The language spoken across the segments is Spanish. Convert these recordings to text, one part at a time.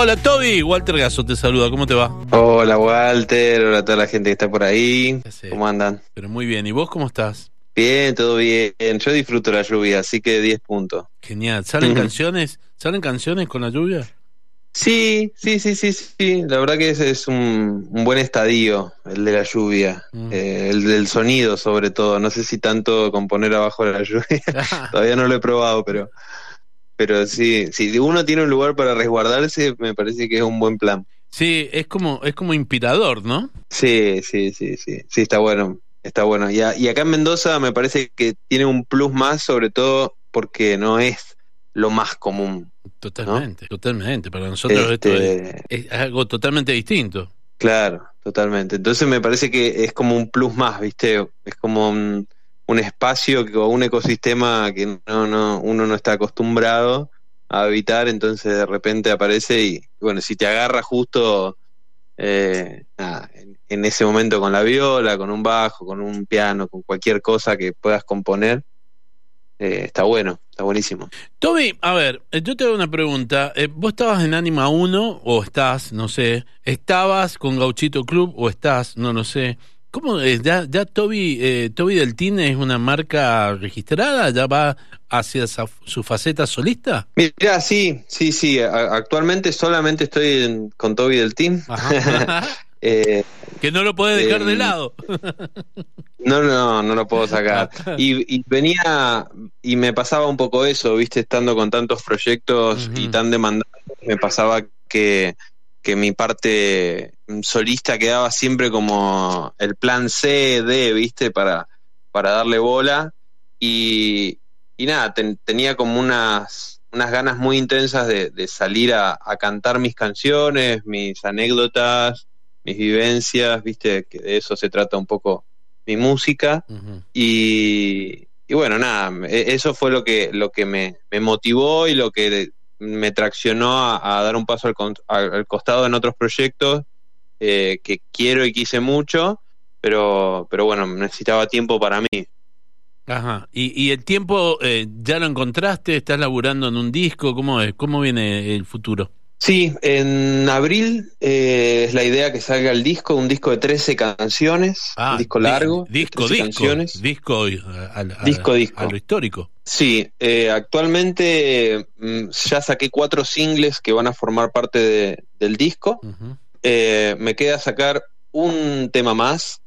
Hola Toby, Walter Gaso te saluda, ¿cómo te va? Hola Walter, hola a toda la gente que está por ahí. ¿Cómo andan? Pero muy bien, ¿y vos cómo estás? Bien, todo bien. Yo disfruto la lluvia, así que 10 puntos. Genial. ¿Salen canciones? ¿Salen canciones con la lluvia? Sí, sí, sí, sí, sí. La verdad que ese es un, buen estadio, el de la lluvia, mm. eh, el del sonido sobre todo. No sé si tanto componer abajo de la lluvia. Todavía no lo he probado, pero, pero sí, si uno tiene un lugar para resguardarse, me parece que es un buen plan. Sí, es como, es como inspirador, ¿no? Sí, sí, sí, sí, sí, está bueno, está bueno. Y, y acá en Mendoza me parece que tiene un plus más, sobre todo porque no es lo más común. Totalmente, totalmente. Para nosotros esto este, es, algo totalmente distinto. Claro, totalmente. Entonces me parece que es como un plus más, ¿viste? Es como un, espacio o un ecosistema que no, no, uno no está acostumbrado a habitar, entonces de repente aparece y, bueno, si te agarra justo eh, en, ese momento con la viola, con un bajo, con un piano, con cualquier cosa que puedas componer, eh, está bueno, está buenísimo. Toby, a ver, eh, yo te hago una pregunta. Eh, ¿Vos estabas en Anima 1 o estás, no sé, estabas con Gauchito Club o estás, no lo sé? ¿Cómo es? ¿Ya, ya Toby, eh, Toby Deltín es una marca registrada? ¿Ya va hacia su faceta solista? Mira, sí, sí, sí. actualmente solamente estoy con Toby Deltín. Eh, que no lo puede dejar de lado. no, no, no lo puedo sacar. Y, venía, y me pasaba un poco eso, viste, estando con tantos proyectos y tan demandados, me pasaba que, que mi parte solista quedaba siempre como el plan C, D, viste, para, para darle bola. Y, y nada, tenía como unas, unas ganas muy intensas de, salir a, a cantar mis canciones, mis anécdotas, mis vivencias, viste, que de eso se trata un poco mi música. y, bueno, nada, e, eso fue lo que, lo que me, motivó y lo que me traccionó a, dar un paso al, costado en otros proyectos eh, que quiero y quise mucho, pero, pero bueno, necesitaba tiempo para mí. Ajá. ¿Y, el tiempo eh, ya lo encontraste? ¿Estás laburando en un disco? ¿Cómo es? ¿Cómo viene el futuro? Sí, en abril eh, es la idea que salga el disco, un disco de 13 canciones, ah, un disco largo. disco, disco, canciones. disco, eh, disco, disco. A lo histórico. Sí, eh, actualmente mm, ya saqué cuatro singles que van a formar parte del disco. me queda sacar un tema más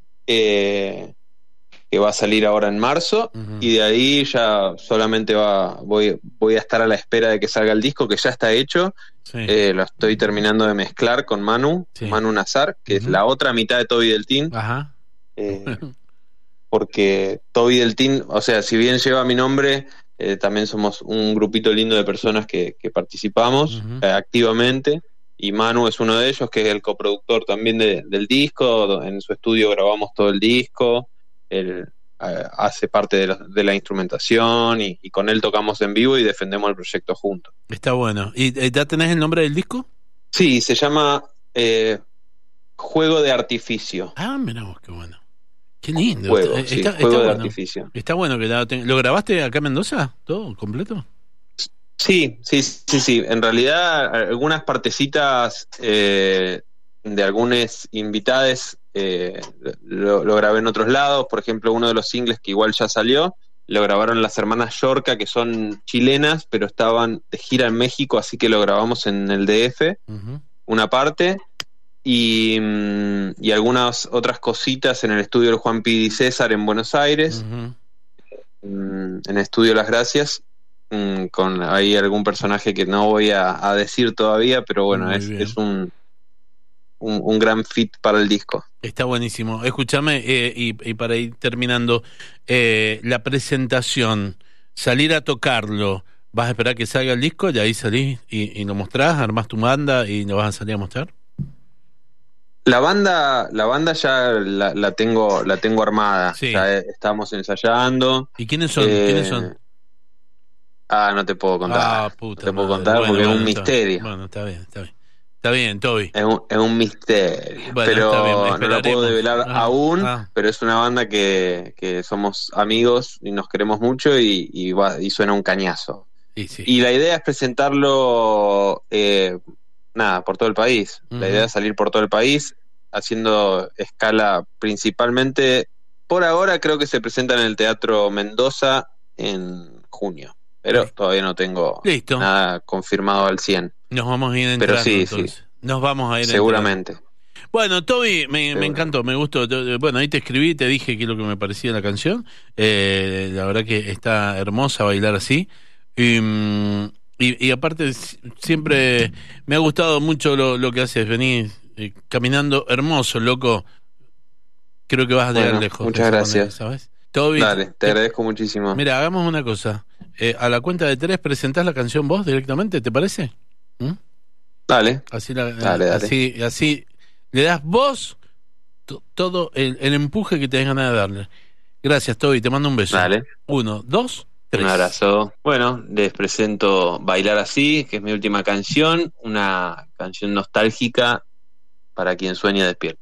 que va a salir ahora en marzo y de ahí ya solamente va voy voy a estar a la espera de que salga el disco que ya está hecho eh, lo estoy terminando de mezclar con Manu Manu Nazar que es la otra mitad de Toby Deltín Ajá. Eh, porque Toby Deltín o sea si bien lleva mi nombre eh, también somos un grupito lindo de personas que, participamos activamente. Y Manu es uno de ellos que es el coproductor también del disco. En su estudio grabamos todo el disco eh, hace parte de la, instrumentación y, con él tocamos en vivo y defendemos el proyecto juntos. Está bueno. ¿Y eh, ya tenés el nombre del disco? Sí, se llama eh, Juego de Artificio. Ah, mira vos, qué bueno. Qué lindo. Juego, está, juego de Artificio. Está bueno que lo grabaste acá en Mendoza, todo completo. Sí, sí, sí, sí. En realidad, algunas partecitas de algunas invitadas eh, lo, grabé en otros lados, por ejemplo, uno de los singles que igual ya salió, lo grabaron las hermanas Yorca, que son chilenas, pero estaban de gira en México, así que lo grabamos en el DF, una parte, y, mm, y, algunas otras cositas en el estudio del Juan Pidi César en Buenos Aires, mm, en el estudio Las Gracias, mm, con ahí algún personaje que no voy a, decir todavía, pero bueno, es un un, gran fit para el disco. Está buenísimo. Escúchame, eh, y, para ir terminando, eh, la presentación, salir a tocarlo, ¿vas a esperar que salga el disco y ahí salís y, lo mostrás, armás tu banda y lo vas a salir a mostrar? La banda, la banda ya la, tengo, la tengo armada. Ya eh, estamos ensayando. ¿Y quiénes son? ¿Quiénes son? Ah, no te puedo contar. Ah, puta. te puedo contar porque es un misterio. Bueno, está bien, está bien. Está bien, Toby. Es un, es un misterio. pero no lo puedo develar ah, aún, ah. pero es una banda que, que, somos amigos y nos queremos mucho y, y, suena un cañazo. Y, la idea es presentarlo eh, nada, por todo el país. La idea es salir por todo el país, haciendo escala principalmente, por ahora creo que se presenta en el Teatro Mendoza en junio, pero todavía no tengo nada confirmado al 100. Nos vamos a ir entrando, Pero sí, sí. Nos vamos a ir Seguramente. Bueno, Toby, me, encantó, me gustó. Bueno, ahí te escribí, te dije qué es lo que me parecía la canción. Eh, la verdad que está hermosa bailar así. Y, mm, y, aparte, siempre me ha gustado mucho lo, que haces, venís eh, caminando hermoso, loco. Creo que vas a llegar lejos. Muchas gracias. ¿sabes? Toby, Dale, te agradezco muchísimo. Mira, hagamos una cosa. Eh, a la cuenta de tres presentás la canción vos directamente, ¿te parece? ¿Mm? Dale. Así, así, así le das vos todo el, empuje que tengas ganas de darle. Gracias, Toby, te mando un beso. Dale. Uno, dos, tres. Un abrazo. Bueno, les presento Bailar Así, que es mi última canción, una canción nostálgica para quien sueña despierto.